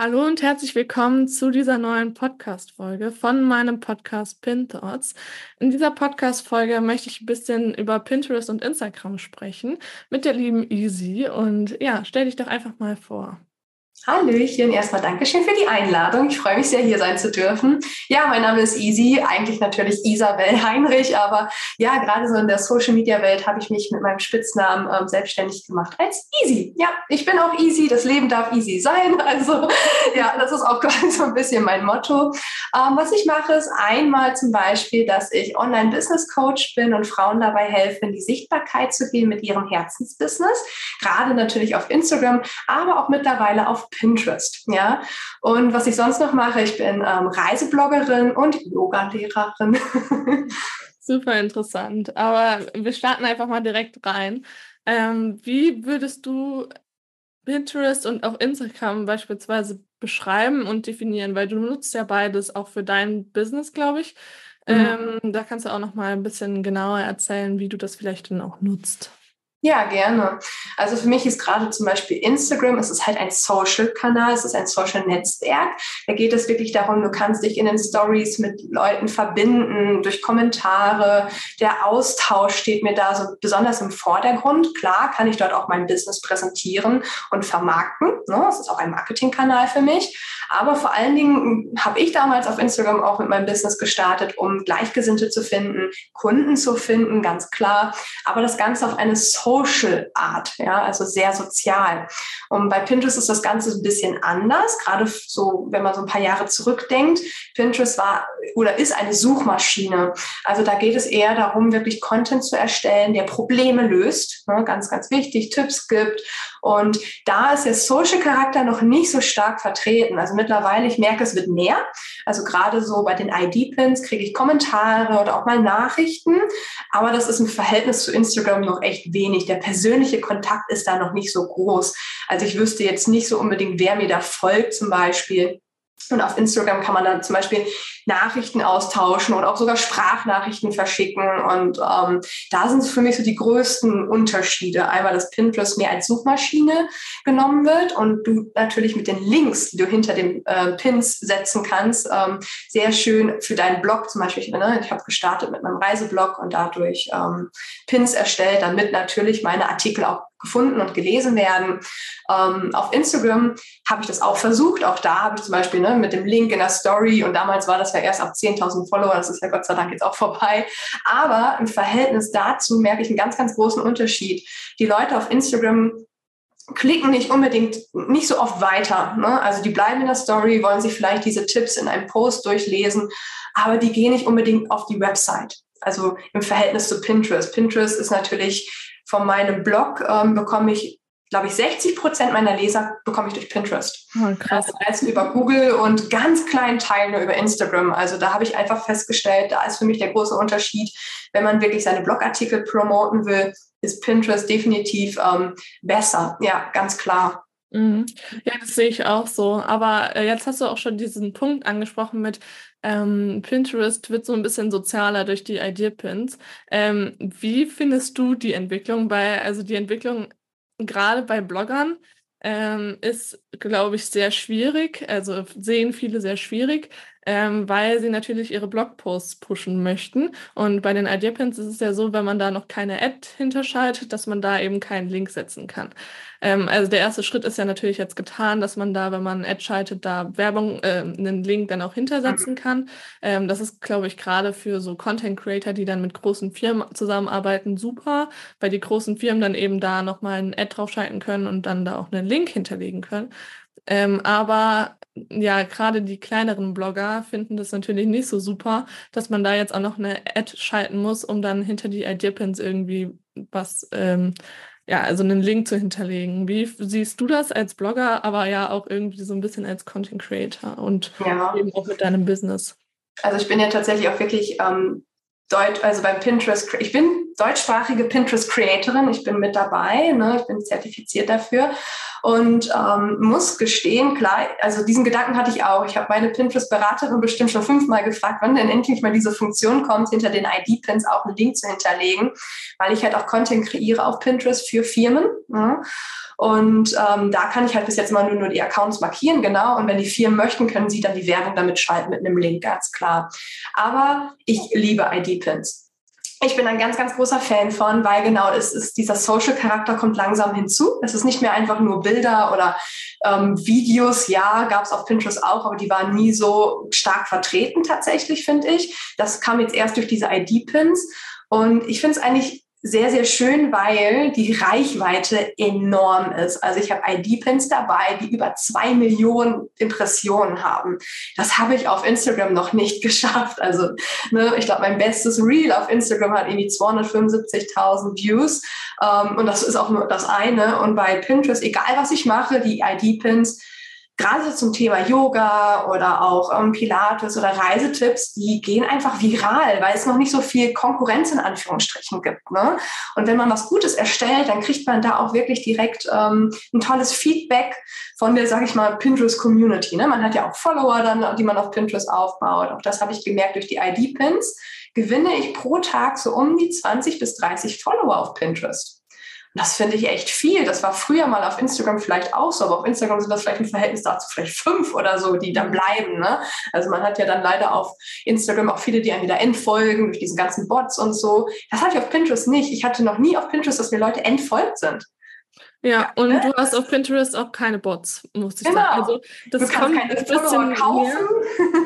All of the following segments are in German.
Hallo und herzlich willkommen zu dieser neuen Podcast-Folge von meinem Podcast Pin Thoughts. In dieser Podcast-Folge möchte ich ein bisschen über Pinterest und Instagram sprechen mit der lieben Easy. Und ja, stell dich doch einfach mal vor. Hallöchen, erstmal Dankeschön für die Einladung. Ich freue mich sehr, hier sein zu dürfen. Ja, mein Name ist Easy, eigentlich natürlich Isabel Heinrich, aber ja, gerade so in der Social Media Welt habe ich mich mit meinem Spitznamen ähm, selbstständig gemacht als Easy. Ja, ich bin auch easy, das Leben darf easy sein. Also ja, das ist auch quasi so ein bisschen mein Motto. Ähm, was ich mache, ist einmal zum Beispiel, dass ich Online-Business-Coach bin und Frauen dabei helfe, in die Sichtbarkeit zu gehen mit ihrem Herzensbusiness. Gerade natürlich auf Instagram, aber auch mittlerweile auf Pinterest. Ja, und was ich sonst noch mache, ich bin ähm, Reisebloggerin und Yoga-Lehrerin. Super interessant. Aber wir starten einfach mal direkt rein. Ähm, wie würdest du Pinterest und auch Instagram beispielsweise beschreiben und definieren? Weil du nutzt ja beides auch für dein Business, glaube ich. Mhm. Ähm, da kannst du auch noch mal ein bisschen genauer erzählen, wie du das vielleicht dann auch nutzt. Ja, gerne. Also für mich ist gerade zum Beispiel Instagram, es ist halt ein Social-Kanal, es ist ein Social-Netzwerk. Da geht es wirklich darum, du kannst dich in den Stories mit Leuten verbinden, durch Kommentare. Der Austausch steht mir da so besonders im Vordergrund. Klar kann ich dort auch mein Business präsentieren und vermarkten. Ne? Das ist auch ein Marketingkanal für mich. Aber vor allen Dingen habe ich damals auf Instagram auch mit meinem Business gestartet, um Gleichgesinnte zu finden, Kunden zu finden, ganz klar. Aber das Ganze auf eine Social Art, ja, also sehr sozial. Und bei Pinterest ist das Ganze ein bisschen anders, gerade so, wenn man so ein paar Jahre zurückdenkt. Pinterest war oder ist eine Suchmaschine. Also da geht es eher darum, wirklich Content zu erstellen, der Probleme löst, ne, ganz, ganz wichtig, Tipps gibt. Und da ist der Social Charakter noch nicht so stark vertreten. Also mittlerweile, ich merke, es wird mehr. Also gerade so bei den ID-Pins kriege ich Kommentare oder auch mal Nachrichten. Aber das ist im Verhältnis zu Instagram noch echt wenig. Der persönliche Kontakt ist da noch nicht so groß. Also ich wüsste jetzt nicht so unbedingt, wer mir da folgt zum Beispiel. Und auf Instagram kann man dann zum Beispiel Nachrichten austauschen oder auch sogar Sprachnachrichten verschicken. Und ähm, da sind für mich so die größten Unterschiede. Einmal, dass Pinterest mehr als Suchmaschine genommen wird und du natürlich mit den Links, die du hinter den äh, Pins setzen kannst, ähm, sehr schön für deinen Blog zum Beispiel. Ne, ich habe gestartet mit meinem Reiseblog und dadurch ähm, Pins erstellt, damit natürlich meine Artikel auch gefunden und gelesen werden. Ähm, auf Instagram habe ich das auch versucht. Auch da habe ich zum Beispiel ne, mit dem Link in der Story und damals war das ja erst ab 10.000 Follower, das ist ja Gott sei Dank jetzt auch vorbei. Aber im Verhältnis dazu merke ich einen ganz, ganz großen Unterschied. Die Leute auf Instagram klicken nicht unbedingt nicht so oft weiter. Ne? Also die bleiben in der Story, wollen sich vielleicht diese Tipps in einem Post durchlesen, aber die gehen nicht unbedingt auf die Website. Also im Verhältnis zu Pinterest. Pinterest ist natürlich von meinem Blog ähm, bekomme ich, glaube ich, 60 Prozent meiner Leser bekomme ich durch Pinterest. Oh, krass. Heißt über Google und ganz kleinen Teil nur über Instagram. Also da habe ich einfach festgestellt, da ist für mich der große Unterschied, wenn man wirklich seine Blogartikel promoten will, ist Pinterest definitiv ähm, besser. Ja, ganz klar. Mhm. Ja, das sehe ich auch so. Aber äh, jetzt hast du auch schon diesen Punkt angesprochen mit ähm, Pinterest wird so ein bisschen sozialer durch die Idea-Pins. Ähm, wie findest du die Entwicklung bei, also die Entwicklung gerade bei Bloggern ähm, ist, glaube ich, sehr schwierig, also sehen viele sehr schwierig. Ähm, weil sie natürlich ihre Blogposts pushen möchten. Und bei den Ideapins ist es ja so, wenn man da noch keine Ad hinterschaltet, dass man da eben keinen Link setzen kann. Ähm, also der erste Schritt ist ja natürlich jetzt getan, dass man da, wenn man Ad schaltet, da Werbung, äh, einen Link dann auch hintersetzen kann. Ähm, das ist, glaube ich, gerade für so Content Creator, die dann mit großen Firmen zusammenarbeiten, super, weil die großen Firmen dann eben da nochmal ein Ad draufschalten können und dann da auch einen Link hinterlegen können. Ähm, aber ja, gerade die kleineren Blogger finden das natürlich nicht so super, dass man da jetzt auch noch eine Ad schalten muss, um dann hinter die Ideapins irgendwie was ähm, ja, also einen Link zu hinterlegen. Wie siehst du das als Blogger, aber ja auch irgendwie so ein bisschen als Content Creator und ja. eben auch mit deinem Business? Also ich bin ja tatsächlich auch wirklich ähm, Deutsch, also beim Pinterest, ich bin deutschsprachige Pinterest Creatorin, ich bin mit dabei, ne, ich bin zertifiziert dafür und ähm, muss gestehen, klar, also diesen Gedanken hatte ich auch. Ich habe meine Pinterest-Beraterin bestimmt schon fünfmal gefragt, wann denn endlich mal diese Funktion kommt, hinter den ID-Pins auch einen Link zu hinterlegen, weil ich halt auch Content kreiere auf Pinterest für Firmen. Ne? Und ähm, da kann ich halt bis jetzt mal nur, nur die Accounts markieren, genau. Und wenn die Firmen möchten, können sie dann die Werbung damit schalten mit einem Link, ganz klar. Aber ich liebe ID-Pins. Ich bin ein ganz, ganz großer Fan von, weil genau es ist, dieser Social-Charakter kommt langsam hinzu. Es ist nicht mehr einfach nur Bilder oder ähm, Videos. Ja, gab es auf Pinterest auch, aber die waren nie so stark vertreten tatsächlich, finde ich. Das kam jetzt erst durch diese ID-Pins. Und ich finde es eigentlich sehr, sehr schön, weil die Reichweite enorm ist. Also ich habe ID-Pins dabei, die über zwei Millionen Impressionen haben. Das habe ich auf Instagram noch nicht geschafft. Also ne, ich glaube, mein bestes Reel auf Instagram hat irgendwie 275.000 Views. Ähm, und das ist auch nur das eine. Und bei Pinterest, egal was ich mache, die ID-Pins, gerade zum Thema Yoga oder auch ähm, Pilates oder Reisetipps, die gehen einfach viral, weil es noch nicht so viel Konkurrenz in Anführungsstrichen gibt. Ne? Und wenn man was Gutes erstellt, dann kriegt man da auch wirklich direkt ähm, ein tolles Feedback von der, sage ich mal, Pinterest-Community. Ne? Man hat ja auch Follower dann, die man auf Pinterest aufbaut. Auch das habe ich gemerkt durch die ID-Pins. Gewinne ich pro Tag so um die 20 bis 30 Follower auf Pinterest. Das finde ich echt viel. Das war früher mal auf Instagram vielleicht auch so, aber auf Instagram sind das vielleicht im Verhältnis dazu vielleicht fünf oder so, die dann bleiben. Ne? Also man hat ja dann leider auf Instagram auch viele, die einem wieder entfolgen durch diese ganzen Bots und so. Das hatte ich auf Pinterest nicht. Ich hatte noch nie auf Pinterest, dass mir Leute entfolgt sind. Ja, und ne? du hast auf Pinterest auch keine Bots, muss ich genau. sagen. Also das du kannst keine Follower kaufen,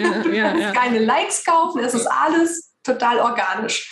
ja, ja, ja, du kannst keine Likes kaufen, es ist alles total organisch.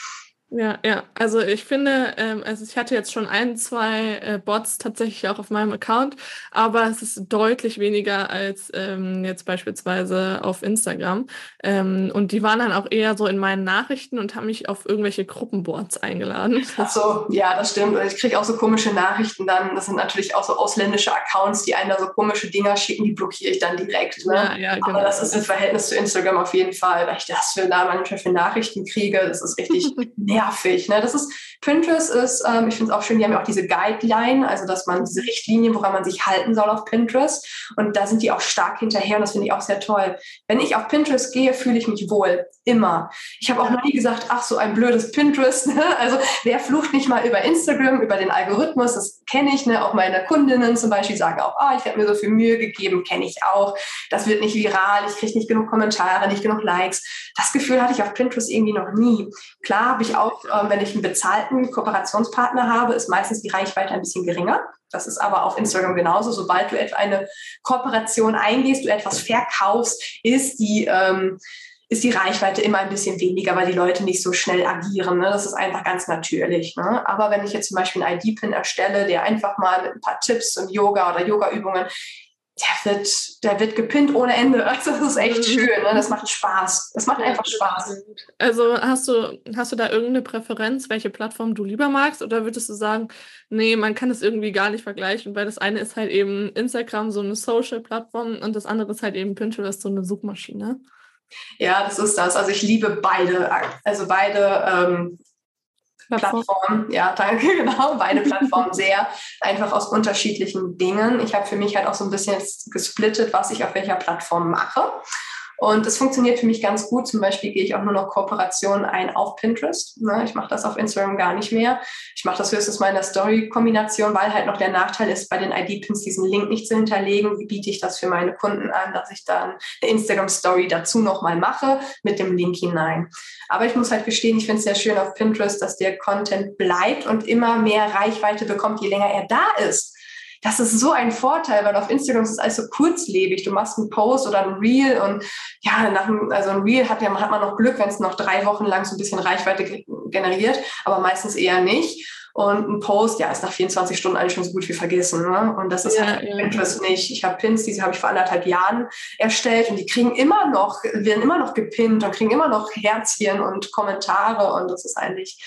Ja, ja. Also ich finde, ähm, also ich hatte jetzt schon ein, zwei äh, Bots tatsächlich auch auf meinem Account, aber es ist deutlich weniger als ähm, jetzt beispielsweise auf Instagram. Ähm, und die waren dann auch eher so in meinen Nachrichten und haben mich auf irgendwelche Gruppenboards eingeladen. Ach so, ja, das stimmt. Ich kriege auch so komische Nachrichten dann. Das sind natürlich auch so ausländische Accounts, die einen da so komische Dinger schicken, die blockiere ich dann direkt. Ne? Ja, ja, genau. Aber das ist im Verhältnis zu Instagram auf jeden Fall, weil ich das für da manchmal für Nachrichten kriege. Das ist richtig nervig nervig. Ne? Das ist, Pinterest ist, ähm, ich finde es auch schön, die haben ja auch diese Guideline, also dass man diese Richtlinien, woran man sich halten soll auf Pinterest. Und da sind die auch stark hinterher und das finde ich auch sehr toll. Wenn ich auf Pinterest gehe, fühle ich mich wohl. Immer. Ich habe auch noch nie gesagt, ach, so ein blödes Pinterest. Ne? Also wer flucht nicht mal über Instagram, über den Algorithmus, das kenne ich. Ne? Auch meine Kundinnen zum Beispiel sagen auch, oh, ich habe mir so viel Mühe gegeben, kenne ich auch. Das wird nicht viral, ich kriege nicht genug Kommentare, nicht genug Likes. Das Gefühl hatte ich auf Pinterest irgendwie noch nie. Klar habe ich auch äh, wenn ich einen bezahlten Kooperationspartner habe, ist meistens die Reichweite ein bisschen geringer. Das ist aber auf Instagram genauso. Sobald du etwa eine Kooperation eingehst, du etwas verkaufst, ist die, ähm, ist die Reichweite immer ein bisschen weniger, weil die Leute nicht so schnell agieren. Ne? Das ist einfach ganz natürlich. Ne? Aber wenn ich jetzt zum Beispiel einen ID-Pin erstelle, der einfach mal mit ein paar Tipps und Yoga oder Yoga-Übungen der wird, der wird gepinnt ohne Ende. Also das ist echt mhm. schön. Ne? Das macht Spaß. Das macht einfach Spaß. Also hast du, hast du da irgendeine Präferenz, welche Plattform du lieber magst? Oder würdest du sagen, nee, man kann es irgendwie gar nicht vergleichen, weil das eine ist halt eben Instagram, so eine Social-Plattform und das andere ist halt eben Pinterest, so eine Suchmaschine? Ja, das ist das. Also ich liebe beide, also beide ähm, Plattform. Plattform. Ja, danke, genau. Beide Plattformen sehr. Einfach aus unterschiedlichen Dingen. Ich habe für mich halt auch so ein bisschen gesplittet, was ich auf welcher Plattform mache. Und das funktioniert für mich ganz gut. Zum Beispiel gehe ich auch nur noch Kooperationen ein auf Pinterest. Ne? Ich mache das auf Instagram gar nicht mehr. Ich mache das höchstens mal in der Story-Kombination, weil halt noch der Nachteil ist, bei den ID-Pins diesen Link nicht zu hinterlegen. Wie biete ich das für meine Kunden an, dass ich dann eine Instagram-Story dazu nochmal mache mit dem Link hinein. Aber ich muss halt gestehen, ich finde es sehr schön auf Pinterest, dass der Content bleibt und immer mehr Reichweite bekommt, je länger er da ist das ist so ein Vorteil, weil auf Instagram ist es alles so kurzlebig. Du machst einen Post oder ein Reel und ja, nach einem, also ein Reel hat, ja, hat man noch Glück, wenn es noch drei Wochen lang so ein bisschen Reichweite generiert, aber meistens eher nicht. Und ein Post, ja, ist nach 24 Stunden eigentlich schon so gut wie vergessen. Ne? Und das ist ja, halt ja. Pinterest nicht. Ich habe Pins, diese habe ich vor anderthalb Jahren erstellt und die kriegen immer noch, werden immer noch gepinnt und kriegen immer noch Herzchen und Kommentare. Und das ist eigentlich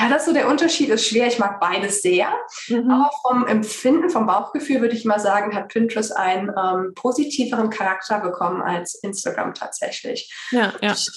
ja, das ist so der Unterschied ist schwer. Ich mag beides sehr. Mhm. Aber vom Empfinden, vom Bauchgefühl würde ich mal sagen, hat Pinterest einen ähm, positiveren Charakter bekommen als Instagram tatsächlich. Ja, ja. Ich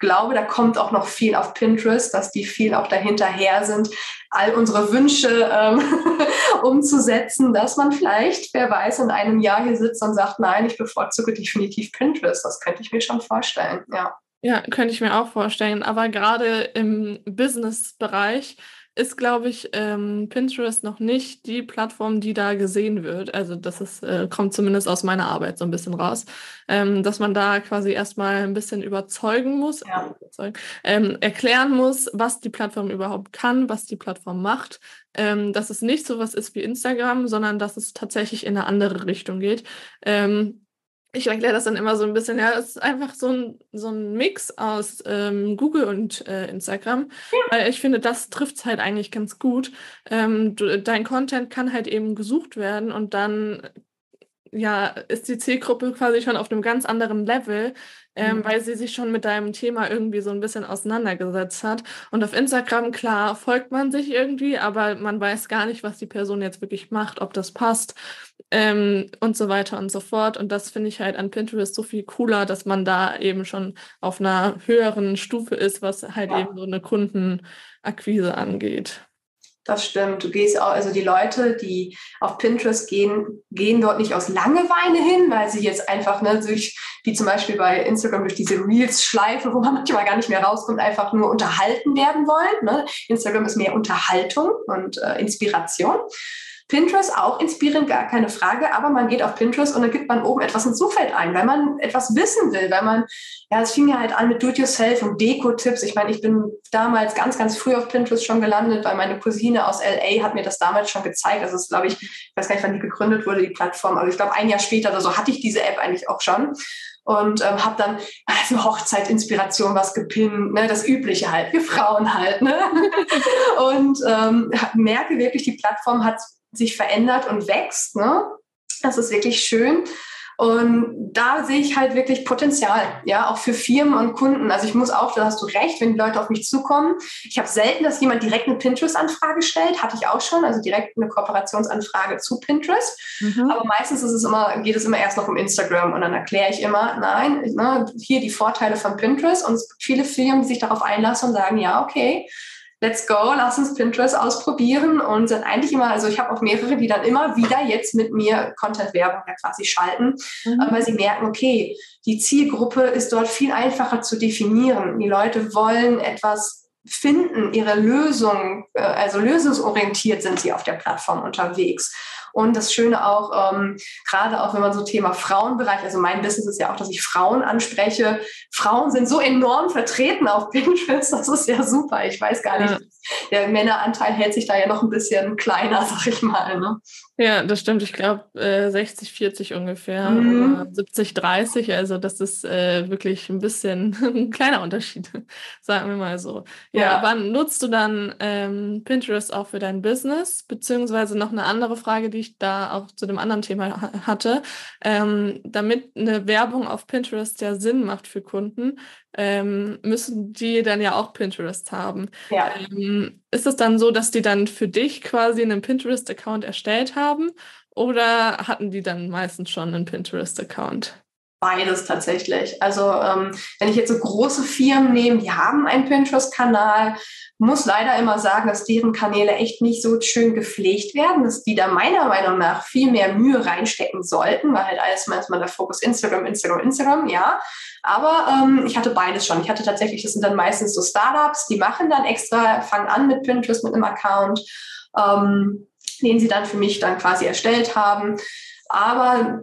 glaube, da kommt auch noch viel auf Pinterest, dass die viel auch dahinterher sind, all unsere Wünsche ähm, umzusetzen, dass man vielleicht, wer weiß, in einem Jahr hier sitzt und sagt, nein, ich bevorzuge definitiv Pinterest. Das könnte ich mir schon vorstellen, ja. Ja, könnte ich mir auch vorstellen. Aber gerade im Business-Bereich ist, glaube ich, ähm, Pinterest noch nicht die Plattform, die da gesehen wird. Also das ist, äh, kommt zumindest aus meiner Arbeit so ein bisschen raus, ähm, dass man da quasi erstmal ein bisschen überzeugen muss, ja. ähm, erklären muss, was die Plattform überhaupt kann, was die Plattform macht. Ähm, dass es nicht so was ist wie Instagram, sondern dass es tatsächlich in eine andere Richtung geht. Ähm, ich erkläre das dann immer so ein bisschen, ja, es ist einfach so ein, so ein Mix aus ähm, Google und äh, Instagram, ja. weil ich finde, das trifft es halt eigentlich ganz gut. Ähm, du, dein Content kann halt eben gesucht werden und dann ja, ist die Zielgruppe quasi schon auf einem ganz anderen Level, ähm, mhm. weil sie sich schon mit deinem Thema irgendwie so ein bisschen auseinandergesetzt hat. Und auf Instagram, klar, folgt man sich irgendwie, aber man weiß gar nicht, was die Person jetzt wirklich macht, ob das passt ähm, und so weiter und so fort. Und das finde ich halt an Pinterest so viel cooler, dass man da eben schon auf einer höheren Stufe ist, was halt ja. eben so eine Kundenakquise angeht. Das stimmt. Du gehst auch, also die Leute, die auf Pinterest gehen, gehen dort nicht aus Langeweile hin, weil sie jetzt einfach, ne, durch, wie zum Beispiel bei Instagram, durch diese Reels-Schleife, wo man manchmal gar nicht mehr rauskommt, einfach nur unterhalten werden wollen. Ne? Instagram ist mehr Unterhaltung und äh, Inspiration. Pinterest auch inspirierend, gar keine Frage, aber man geht auf Pinterest und dann gibt man oben etwas ins Suchfeld ein, weil man etwas wissen will, weil man, ja, es fing ja halt an mit Do-it-yourself und Deko-Tipps. Ich meine, ich bin damals ganz, ganz früh auf Pinterest schon gelandet, weil meine Cousine aus LA hat mir das damals schon gezeigt. Also es glaube ich, ich weiß gar nicht, wann die gegründet wurde, die Plattform, aber ich glaube, ein Jahr später oder so hatte ich diese App eigentlich auch schon und ähm, habe dann für Hochzeitinspiration was gepinnt, ne, das Übliche halt, für Frauen halt. Ne? und ähm, merke wirklich, die Plattform hat sich verändert und wächst. Ne? Das ist wirklich schön. Und da sehe ich halt wirklich Potenzial, ja, auch für Firmen und Kunden. Also ich muss auch, da hast du recht, wenn die Leute auf mich zukommen. Ich habe selten, dass jemand direkt eine Pinterest-Anfrage stellt, hatte ich auch schon, also direkt eine Kooperationsanfrage zu Pinterest. Mhm. Aber meistens ist es immer, geht es immer erst noch um Instagram und dann erkläre ich immer, nein, ne, hier die Vorteile von Pinterest und viele Firmen, die sich darauf einlassen und sagen, ja, okay, let's go, lass uns Pinterest ausprobieren und sind eigentlich immer, also ich habe auch mehrere, die dann immer wieder jetzt mit mir Content-Werbung ja quasi schalten, mhm. weil sie merken, okay, die Zielgruppe ist dort viel einfacher zu definieren. Die Leute wollen etwas finden, ihre Lösung, äh, also lösungsorientiert sind sie auf der Plattform unterwegs. Und das Schöne auch, ähm, gerade auch wenn man so Thema Frauenbereich, also mein Business ist ja auch, dass ich Frauen anspreche. Frauen sind so enorm vertreten auf Pinterest, das ist ja super. Ich weiß gar nicht, ja. der Männeranteil hält sich da ja noch ein bisschen kleiner, sag ich mal. Ne? Ja, das stimmt. Ich glaube äh, 60, 40 ungefähr, mhm. 70, 30. Also das ist äh, wirklich ein bisschen ein kleiner Unterschied, sagen wir mal so. Ja, ja. wann nutzt du dann ähm, Pinterest auch für dein Business? Beziehungsweise noch eine andere Frage, die ich da auch zu dem anderen Thema hatte. Ähm, damit eine Werbung auf Pinterest ja Sinn macht für Kunden, ähm, müssen die dann ja auch Pinterest haben. Ja. Ähm, ist es dann so, dass die dann für dich quasi einen Pinterest-Account erstellt haben oder hatten die dann meistens schon einen Pinterest-Account? Beides tatsächlich. Also ähm, wenn ich jetzt so große Firmen nehme, die haben einen Pinterest-Kanal, muss leider immer sagen, dass deren Kanäle echt nicht so schön gepflegt werden, dass die da meiner Meinung nach viel mehr Mühe reinstecken sollten, weil halt alles manchmal der Fokus Instagram, Instagram, Instagram, ja. Aber ähm, ich hatte beides schon. Ich hatte tatsächlich, das sind dann meistens so Startups, die machen dann extra, fangen an mit Pinterest, mit einem Account, ähm, den sie dann für mich dann quasi erstellt haben. Aber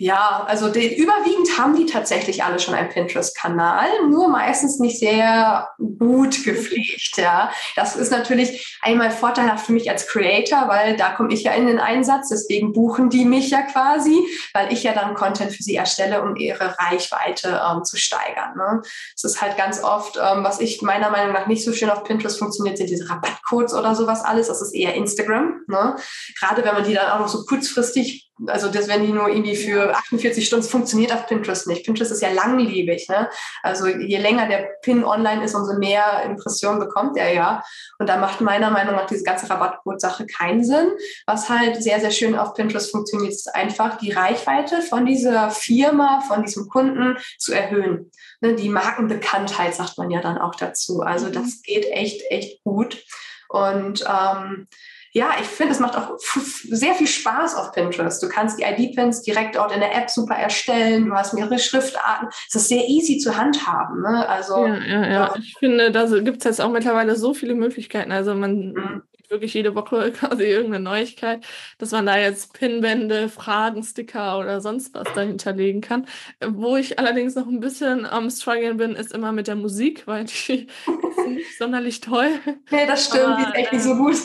ja, also die, überwiegend haben die tatsächlich alle schon einen Pinterest-Kanal, nur meistens nicht sehr gut gepflegt. Ja, das ist natürlich einmal vorteilhaft für mich als Creator, weil da komme ich ja in den Einsatz. Deswegen buchen die mich ja quasi, weil ich ja dann Content für sie erstelle, um ihre Reichweite ähm, zu steigern. Ne? Das ist halt ganz oft, ähm, was ich meiner Meinung nach nicht so schön auf Pinterest funktioniert, sind diese Rabattcodes oder sowas alles. Das ist eher Instagram. Ne? Gerade wenn man die dann auch noch so kurzfristig also das, wenn die nur irgendwie für 48 Stunden funktioniert auf Pinterest nicht. Pinterest ist ja langlebig. Ne? Also je länger der Pin online ist, umso mehr Impressionen bekommt er ja. Und da macht meiner Meinung nach diese ganze Rabattcode-Sache keinen Sinn. Was halt sehr, sehr schön auf Pinterest funktioniert, ist einfach die Reichweite von dieser Firma, von diesem Kunden zu erhöhen. Ne? Die Markenbekanntheit sagt man ja dann auch dazu. Also mhm. das geht echt, echt gut. Und ähm, ja, ich finde, es macht auch sehr viel Spaß auf Pinterest. Du kannst die ID-Pins direkt dort in der App super erstellen. Du hast mehrere Schriftarten. Es ist sehr easy zu handhaben. Ne? Also, ja, ja, ja. ja. Ich finde, da gibt es jetzt auch mittlerweile so viele Möglichkeiten. Also man mhm wirklich jede Woche quasi irgendeine Neuigkeit, dass man da jetzt Pinwände, Fragen, Sticker oder sonst was dahinter legen kann. Wo ich allerdings noch ein bisschen am struggeln bin, ist immer mit der Musik, weil die ist nicht sonderlich toll. Nee, das stimmt, Aber, die ist echt nicht so gut.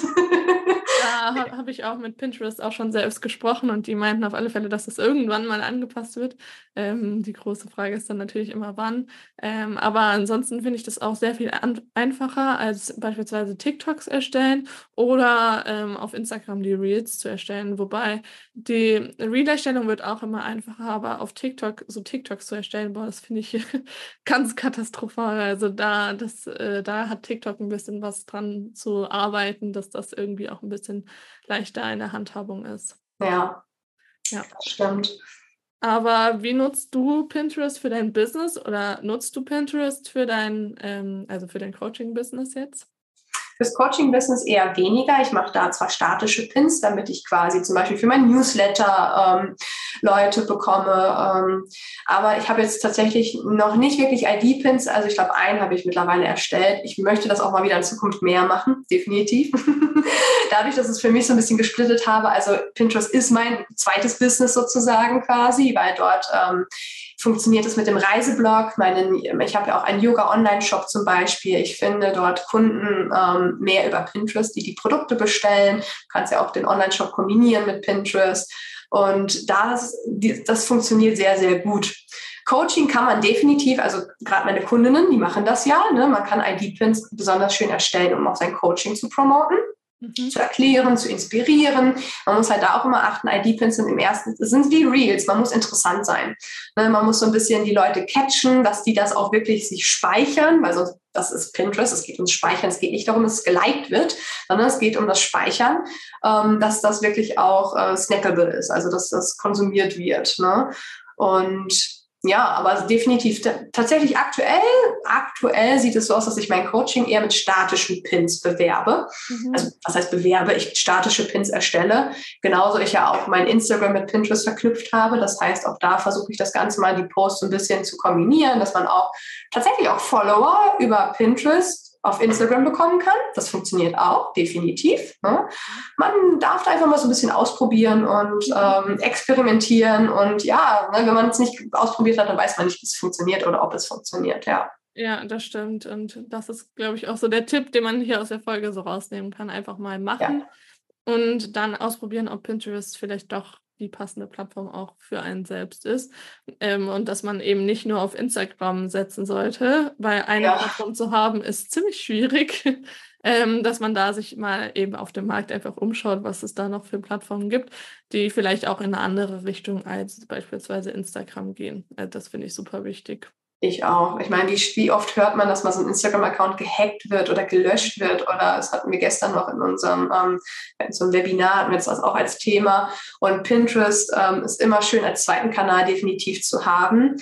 Da habe hab ich auch mit Pinterest auch schon selbst gesprochen und die meinten auf alle Fälle, dass das irgendwann mal angepasst wird. Ähm, die große Frage ist dann natürlich immer wann. Ähm, aber ansonsten finde ich das auch sehr viel einfacher als beispielsweise TikToks erstellen oder ähm, auf Instagram die Reels zu erstellen. Wobei die Reel-Erstellung wird auch immer einfacher, aber auf TikTok so TikToks zu erstellen, boah, das finde ich ganz katastrophal. Also da, das, äh, da hat TikTok ein bisschen was dran zu arbeiten, dass das irgendwie auch ein bisschen leichter in der Handhabung ist. Ja, ja. das stimmt. Aber wie nutzt du Pinterest für dein Business oder nutzt du Pinterest für dein, ähm, also für dein Coaching-Business jetzt? Fürs Coaching-Business eher weniger. Ich mache da zwar statische Pins, damit ich quasi zum Beispiel für mein Newsletter ähm, Leute bekomme. Ähm, aber ich habe jetzt tatsächlich noch nicht wirklich ID-Pins. Also ich glaube, einen habe ich mittlerweile erstellt. Ich möchte das auch mal wieder in Zukunft mehr machen, definitiv. Dadurch, dass es für mich so ein bisschen gesplittet habe. Also Pinterest ist mein zweites Business sozusagen quasi, weil dort ähm, funktioniert es mit dem Reiseblog. Meinen, ich habe ja auch einen Yoga-Online-Shop zum Beispiel. Ich finde dort Kunden ähm, mehr über Pinterest, die die Produkte bestellen. Du kannst ja auch den Online-Shop kombinieren mit Pinterest. Und das, das funktioniert sehr, sehr gut. Coaching kann man definitiv, also gerade meine Kundinnen, die machen das ja. Ne? Man kann ID-Pins besonders schön erstellen, um auch sein Coaching zu promoten mhm. zu erklären, zu inspirieren. Man muss halt da auch immer achten, ID-Pins sind im ersten, sind wie Reels, man muss interessant sein. Ne, man muss so ein bisschen die Leute catchen, dass die das auch wirklich sich speichern, weil sonst, das ist Pinterest, es geht ums Speichern, es geht nicht darum, dass es geliked wird, sondern es geht um das Speichern, ähm, dass das wirklich auch äh, snackable ist, also dass das konsumiert wird. Ne? Und ja, aber definitiv tatsächlich aktuell, aktuell sieht es so aus, dass ich mein Coaching eher mit statischen Pins bewerbe. Mhm. Also was heißt bewerbe? Ich statische Pins erstelle. Genauso ich ja auch mein Instagram mit Pinterest verknüpft habe. Das heißt, auch da versuche ich das Ganze mal die Posts ein bisschen zu kombinieren, dass man auch tatsächlich auch Follower über Pinterest auf Instagram bekommen kann. Das funktioniert auch, definitiv. Ne? Man darf da einfach mal so ein bisschen ausprobieren und ähm, experimentieren. Und ja, ne, wenn man es nicht ausprobiert hat, dann weiß man nicht, wie es funktioniert oder ob es funktioniert, ja. Ja, das stimmt. Und das ist, glaube ich, auch so der Tipp, den man hier aus der Folge so rausnehmen kann. Einfach mal machen ja. und dann ausprobieren, ob Pinterest vielleicht doch die passende Plattform auch für einen selbst ist. Ähm, und dass man eben nicht nur auf Instagram setzen sollte, weil eine ja. Plattform zu haben ist ziemlich schwierig, ähm, dass man da sich mal eben auf dem Markt einfach umschaut, was es da noch für Plattformen gibt, die vielleicht auch in eine andere Richtung als beispielsweise Instagram gehen. Äh, das finde ich super wichtig. Ich auch. Ich meine, wie, wie oft hört man, dass mal so ein Instagram-Account gehackt wird oder gelöscht wird? Oder das hatten wir gestern noch in unserem ähm, in so einem Webinar, hatten wir das auch als Thema. Und Pinterest ähm, ist immer schön als zweiten Kanal definitiv zu haben.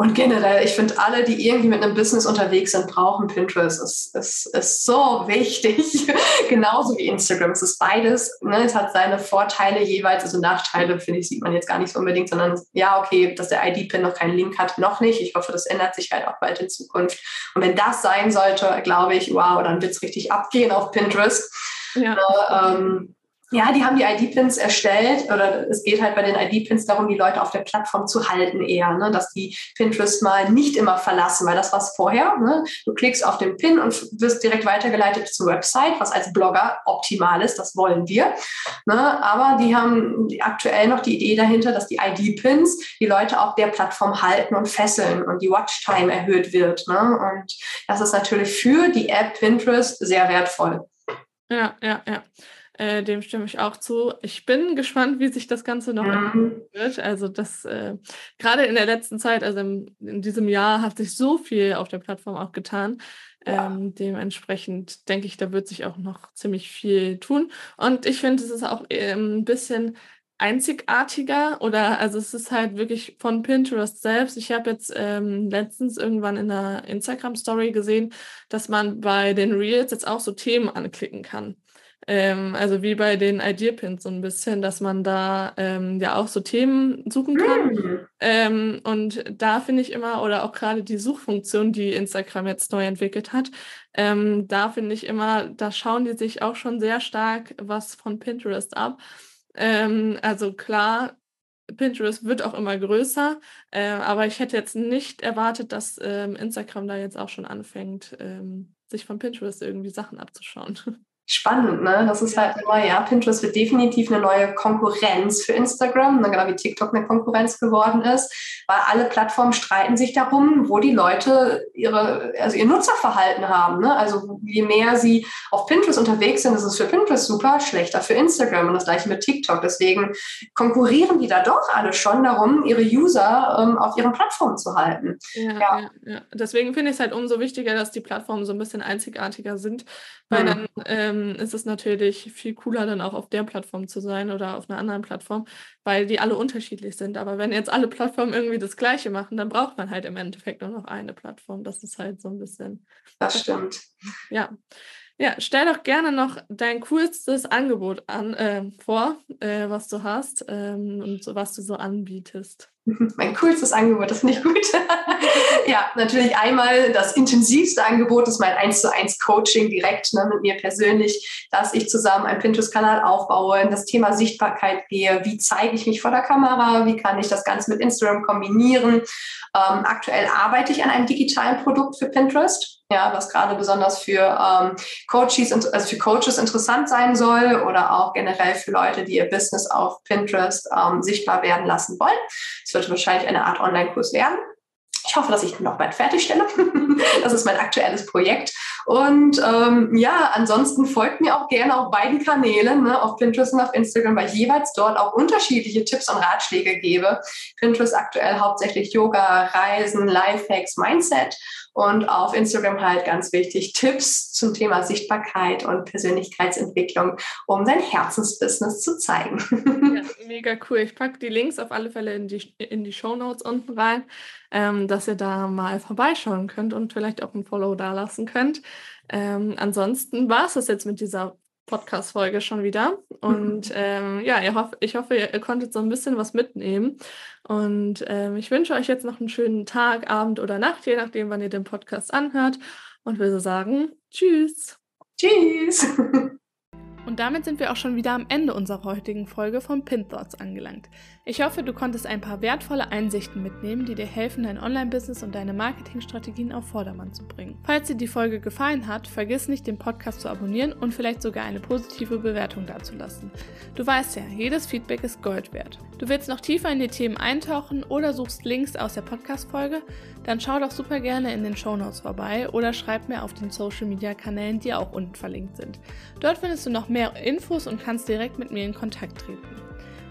Und generell, ich finde, alle, die irgendwie mit einem Business unterwegs sind, brauchen Pinterest. Es, es ist so wichtig. Genauso wie Instagram. Es ist beides. Ne? Es hat seine Vorteile jeweils. Also Nachteile, finde ich, sieht man jetzt gar nicht so unbedingt, sondern ja, okay, dass der ID-Pin noch keinen Link hat, noch nicht. Ich hoffe, das ändert sich halt auch bald in Zukunft. Und wenn das sein sollte, glaube ich, wow, dann wird es richtig abgehen auf Pinterest. Ja. Äh, ähm, ja, die haben die ID-Pins erstellt oder es geht halt bei den ID-Pins darum, die Leute auf der Plattform zu halten eher, ne? dass die Pinterest mal nicht immer verlassen, weil das war es vorher. Ne? Du klickst auf den Pin und wirst direkt weitergeleitet zur Website, was als Blogger optimal ist, das wollen wir. Ne? Aber die haben aktuell noch die Idee dahinter, dass die ID-Pins die Leute auf der Plattform halten und fesseln und die Watchtime erhöht wird. Ne? Und das ist natürlich für die App Pinterest sehr wertvoll. Ja, ja, ja. Äh, dem stimme ich auch zu. Ich bin gespannt, wie sich das Ganze noch entwickeln wird. Also das äh, gerade in der letzten Zeit, also im, in diesem Jahr, hat sich so viel auf der Plattform auch getan. Ja. Ähm, dementsprechend denke ich, da wird sich auch noch ziemlich viel tun. Und ich finde, es ist auch ähm, ein bisschen einzigartiger oder also es ist halt wirklich von Pinterest selbst. Ich habe jetzt ähm, letztens irgendwann in einer Instagram-Story gesehen, dass man bei den Reels jetzt auch so Themen anklicken kann. Ähm, also wie bei den Ideapins so ein bisschen, dass man da ähm, ja auch so Themen suchen kann. Mhm. Ähm, und da finde ich immer, oder auch gerade die Suchfunktion, die Instagram jetzt neu entwickelt hat, ähm, da finde ich immer, da schauen die sich auch schon sehr stark was von Pinterest ab. Ähm, also klar, Pinterest wird auch immer größer, äh, aber ich hätte jetzt nicht erwartet, dass ähm, Instagram da jetzt auch schon anfängt, sich von Pinterest irgendwie Sachen abzuschauen. spannend, ne? Das ist halt immer, ja, Pinterest wird definitiv eine neue Konkurrenz für Instagram, ne? genau wie TikTok eine Konkurrenz geworden ist, weil alle Plattformen streiten sich darum, wo die Leute ihre, also ihr Nutzerverhalten haben. Ne? Also je mehr sie auf Pinterest unterwegs sind, ist es für Pinterest super, schlechter für Instagram und das gleiche mit TikTok. Deswegen konkurrieren die da doch alle schon darum, ihre User ähm, auf ihren Plattformen zu halten. Ja, ja. ja, ja. deswegen finde ich es halt umso wichtiger, dass die Plattformen so ein bisschen einzigartiger sind, weil dann ähm, ist es natürlich viel cooler, dann auch auf der Plattform zu sein oder auf einer anderen Plattform, weil die alle unterschiedlich sind. Aber wenn jetzt alle Plattformen irgendwie das Gleiche machen, dann braucht man halt im Endeffekt nur noch eine Plattform. Das ist halt so ein bisschen. Das stimmt. Ja. Ja, stell doch gerne noch dein coolstes Angebot an, äh, vor, äh, was du hast ähm, und was du so anbietest. Mein coolstes Angebot, das finde ich gut. ja, natürlich einmal das intensivste Angebot ist mein 1 zu 1 Coaching direkt ne, mit mir persönlich, dass ich zusammen einen Pinterest-Kanal aufbaue, in das Thema Sichtbarkeit gehe, wie zeige ich mich vor der Kamera, wie kann ich das Ganze mit Instagram kombinieren. Ähm, aktuell arbeite ich an einem digitalen Produkt für Pinterest ja, was gerade besonders für ähm, Coaches, also für Coaches interessant sein soll oder auch generell für Leute, die ihr Business auf Pinterest ähm, sichtbar werden lassen wollen. Es wird wahrscheinlich eine Art Online-Kurs werden. Ich hoffe, dass ich ihn noch bald fertigstelle. das ist mein aktuelles Projekt. Und ähm, ja, ansonsten folgt mir auch gerne auf beiden Kanälen, ne, auf Pinterest und auf Instagram, weil ich jeweils dort auch unterschiedliche Tipps und Ratschläge gebe. Pinterest aktuell hauptsächlich Yoga, Reisen, Lifehacks, Mindset und auf Instagram halt ganz wichtig Tipps zum Thema Sichtbarkeit und Persönlichkeitsentwicklung, um dein Herzensbusiness zu zeigen. Ja, mega cool. Ich packe die Links auf alle Fälle in die, in die Show Notes unten rein, ähm, dass ihr da mal vorbeischauen könnt und vielleicht auch ein Follow da lassen könnt. Ähm, ansonsten war es das jetzt mit dieser Podcast-Folge schon wieder. Und ähm, ja, ich hoffe, ich hoffe, ihr konntet so ein bisschen was mitnehmen. Und ähm, ich wünsche euch jetzt noch einen schönen Tag, Abend oder Nacht, je nachdem, wann ihr den Podcast anhört. Und will so sagen, tschüss. Tschüss. Und damit sind wir auch schon wieder am Ende unserer heutigen Folge von Pin Thoughts angelangt. Ich hoffe, du konntest ein paar wertvolle Einsichten mitnehmen, die dir helfen, dein Online-Business und deine Marketingstrategien auf Vordermann zu bringen. Falls dir die Folge gefallen hat, vergiss nicht, den Podcast zu abonnieren und vielleicht sogar eine positive Bewertung dazulassen. Du weißt ja, jedes Feedback ist Gold wert. Du willst noch tiefer in die Themen eintauchen oder suchst Links aus der Podcast-Folge? Dann schau doch super gerne in den Show Notes vorbei oder schreib mir auf den Social-Media-Kanälen, die auch unten verlinkt sind. Dort findest du noch mehr Infos und kannst direkt mit mir in Kontakt treten.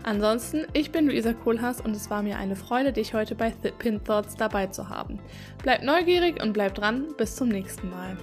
Ansonsten, ich bin Luisa Kohlhaas und es war mir eine Freude, dich heute bei Pin Thoughts dabei zu haben. Bleib neugierig und bleib dran, bis zum nächsten Mal.